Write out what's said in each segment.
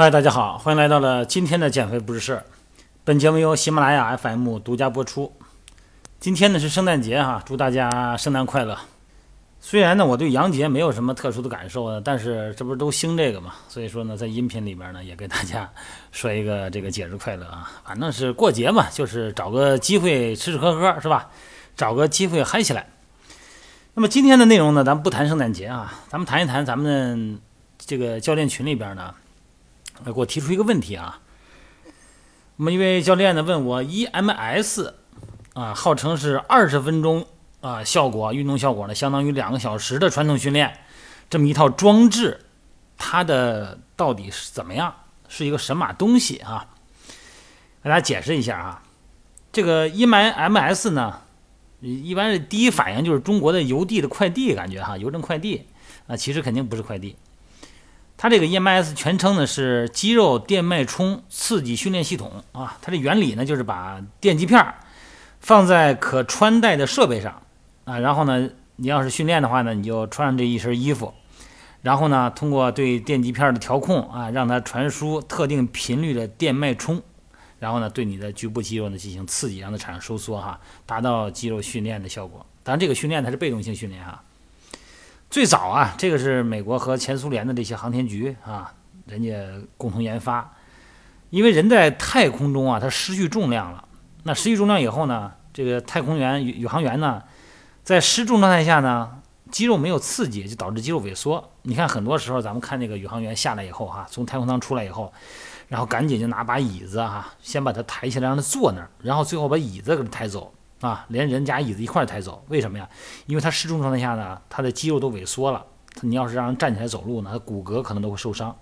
嗨，大家好，欢迎来到了今天的减肥不是事儿。本节目由喜马拉雅 FM 独家播出。今天呢是圣诞节哈，祝大家圣诞快乐。虽然呢我对洋节没有什么特殊的感受啊，但是这不是都兴这个嘛，所以说呢在音频里边呢也给大家说一个这个节日快乐啊。反正是过节嘛，就是找个机会吃吃喝喝是吧？找个机会嗨起来。那么今天的内容呢，咱们不谈圣诞节啊，咱们谈一谈咱们这个教练群里边呢。给我提出一个问题啊，我们一位教练呢问我，EMS 啊，号称是二十分钟啊效果，运动效果呢相当于两个小时的传统训练，这么一套装置，它的到底是怎么样，是一个神马东西啊？给大家解释一下啊，这个 EMS 呢，一般是第一反应就是中国的邮递的快递感觉哈，邮政快递啊，其实肯定不是快递。它这个 EMS 全称呢是肌肉电脉冲刺激训练系统啊，它的原理呢就是把电极片放在可穿戴的设备上啊，然后呢你要是训练的话呢，你就穿上这一身衣服，然后呢通过对电极片的调控啊，让它传输特定频率的电脉冲，然后呢对你的局部肌肉呢进行刺激，让它产生收缩哈，达到肌肉训练的效果。当然这个训练它是被动性训练哈。最早啊，这个是美国和前苏联的这些航天局啊，人家共同研发。因为人在太空中啊，它失去重量了。那失去重量以后呢，这个太空员宇航员呢，在失重状态下呢，肌肉没有刺激，就导致肌肉萎缩。你看，很多时候咱们看那个宇航员下来以后哈，从太空舱出来以后，然后赶紧就拿把椅子哈，先把他抬起来让他坐那儿，然后最后把椅子给他抬走。啊，连人加椅子一块抬走，为什么呀？因为他失重状态下呢，他的肌肉都萎缩了。你要是让人站起来走路呢，他骨骼可能都会受伤。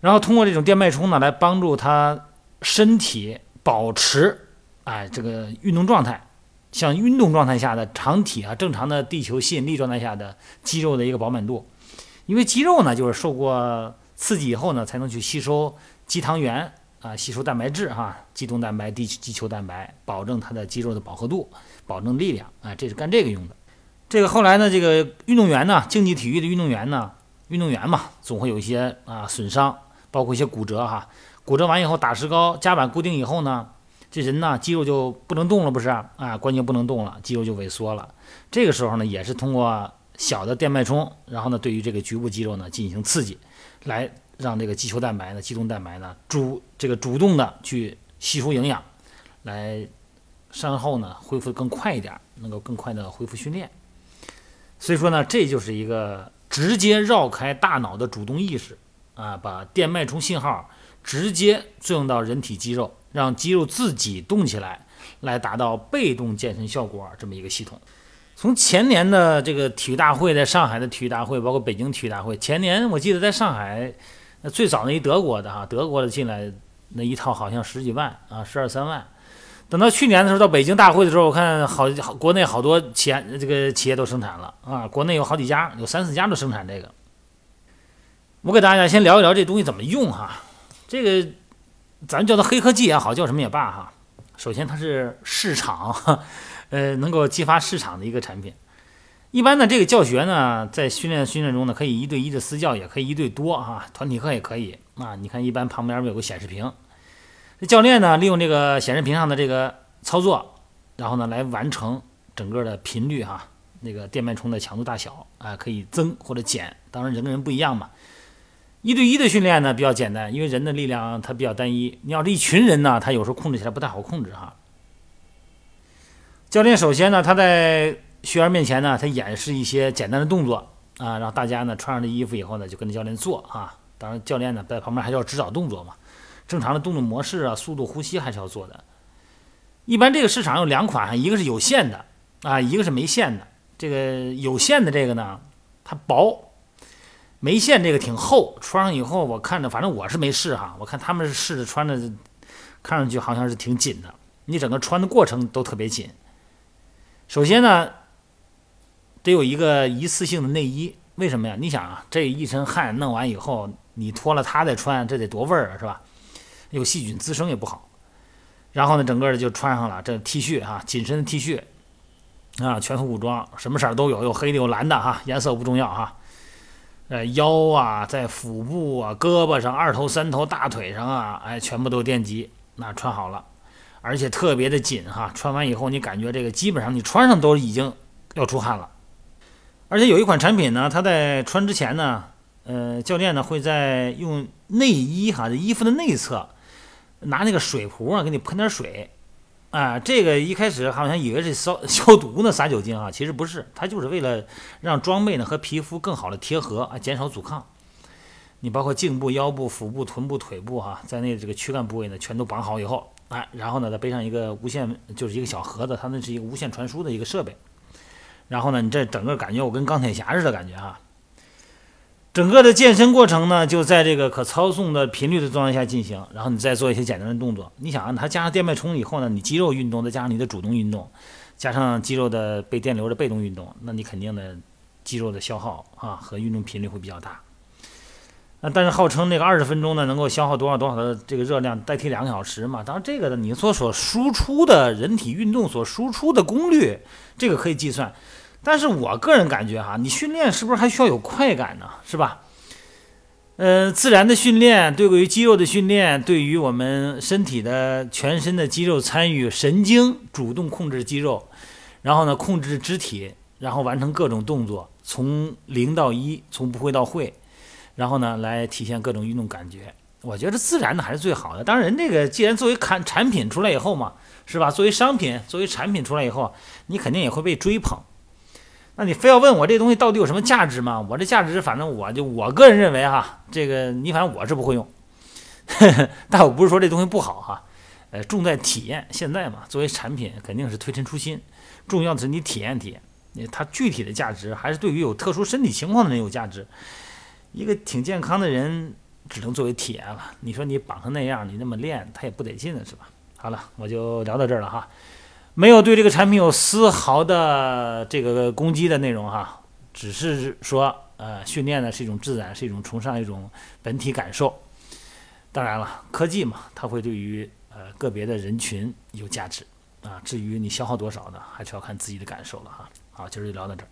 然后通过这种电脉冲呢，来帮助他身体保持哎这个运动状态，像运动状态下的长体啊，正常的地球吸引力状态下的肌肉的一个饱满度。因为肌肉呢，就是受过刺激以后呢，才能去吸收肌糖原。啊，吸收蛋白质哈，肌动蛋白、地肌球蛋白，保证它的肌肉的饱和度，保证力量啊，这是干这个用的。这个后来呢，这个运动员呢，竞技体育的运动员呢，运动员嘛，总会有一些啊损伤，包括一些骨折哈。骨折完以后打石膏，夹板固定以后呢，这人呢肌肉就不能动了，不是啊？关节不能动了，肌肉就萎缩了。这个时候呢，也是通过小的电脉冲，然后呢，对于这个局部肌肉呢进行刺激，来。让这个肌球蛋白呢、肌动蛋白呢主这个主动的去吸收营养，来伤后呢恢复更快一点，能够更快的恢复训练。所以说呢，这就是一个直接绕开大脑的主动意识啊，把电脉冲信号直接作用到人体肌肉，让肌肉自己动起来，来达到被动健身效果这么一个系统。从前年的这个体育大会，在上海的体育大会，包括北京体育大会，前年我记得在上海。最早那一德国的哈，德国的进来那一套好像十几万啊，十二三万。等到去年的时候到北京大会的时候，我看好好国内好多企业这个企业都生产了啊，国内有好几家，有三四家都生产这个。我给大家先聊一聊这东西怎么用哈，这个咱叫它黑科技也好，叫什么也罢哈。首先它是市场，呃，能够激发市场的一个产品。一般呢，这个教学呢，在训练训练中呢，可以一对一的私教，也可以一对多哈，团体课也可以啊。你看，一般旁边不有个显示屏，这教练呢，利用这个显示屏上的这个操作，然后呢，来完成整个的频率哈，那个电脉冲的强度大小啊，可以增或者减，当然人跟人不一样嘛。一对一的训练呢比较简单，因为人的力量它比较单一，你要是一群人呢，他有时候控制起来不太好控制哈。教练首先呢，他在学员面前呢，他演示一些简单的动作啊，让大家呢穿上这衣服以后呢，就跟着教练做啊。当然，教练呢在旁边还是要指导动作嘛。正常的动作模式啊，速度、呼吸还是要做的。一般这个市场有两款，一个是有线的啊，一个是没线的。这个有线的这个呢，它薄；没线这个挺厚，穿上以后我看着，反正我是没试哈。我看他们是试着穿着，看上去好像是挺紧的。你整个穿的过程都特别紧。首先呢。得有一个一次性的内衣，为什么呀？你想啊，这一身汗弄完以后，你脱了它再穿，这得多味儿啊，是吧？有细菌滋生也不好。然后呢，整个的就穿上了这 T 恤哈，紧身的 T 恤啊，全副武装，什么色儿都有，有黑的有蓝的哈，颜色不重要哈。呃，腰啊，在腹部啊，胳膊上、二头、三头、大腿上啊，哎，全部都电极，那穿好了，而且特别的紧哈。穿完以后，你感觉这个基本上你穿上都已经要出汗了。而且有一款产品呢，它在穿之前呢，呃，教练呢会在用内衣哈，这衣服的内侧拿那个水壶啊，给你喷点水。啊，这个一开始好像以为是消消毒呢，洒酒精啊，其实不是，它就是为了让装备呢和皮肤更好的贴合啊，减少阻抗。你包括颈部、腰部、腹部、臀部、腿部哈，在内这个躯干部位呢，全都绑好以后，哎，然后呢再背上一个无线，就是一个小盒子，它那是一个无线传输的一个设备。然后呢，你这整个感觉我跟钢铁侠似的感觉啊。整个的健身过程呢，就在这个可操纵的频率的状态下进行，然后你再做一些简单的动作。你想啊，它加上电脉冲以后呢，你肌肉运动再加上你的主动运动，加上肌肉的被电流的被动运动，那你肯定的肌肉的消耗啊和运动频率会比较大。但是号称那个二十分钟呢，能够消耗多少多少的这个热量，代替两个小时嘛。当然这个呢，你所所输出的人体运动所输出的功率，这个可以计算。但是我个人感觉哈，你训练是不是还需要有快感呢？是吧？呃，自然的训练对于肌肉的训练，对于我们身体的全身的肌肉参与，神经主动控制肌肉，然后呢控制肢体，然后完成各种动作，从零到一，从不会到会，然后呢来体现各种运动感觉。我觉得自然的还是最好的。当然，人这个既然作为产产品出来以后嘛，是吧？作为商品，作为产品出来以后，你肯定也会被追捧。那你非要问我这东西到底有什么价值吗？我这价值，反正我就我个人认为哈，这个你反正我是不会用，但我不是说这东西不好哈，呃，重在体验。现在嘛，作为产品肯定是推陈出新，重要的是你体验体验，它具体的价值还是对于有特殊身体情况的人有价值。一个挺健康的人只能作为体验了。你说你绑成那样，你那么练，他也不得劲了，是吧？好了，我就聊到这儿了哈。没有对这个产品有丝毫的这个攻击的内容哈，只是说，呃，训练呢是一种自然，是一种崇尚一种本体感受。当然了，科技嘛，它会对于呃个别的人群有价值啊。至于你消耗多少呢，还是要看自己的感受了哈。好，今儿就聊到这儿。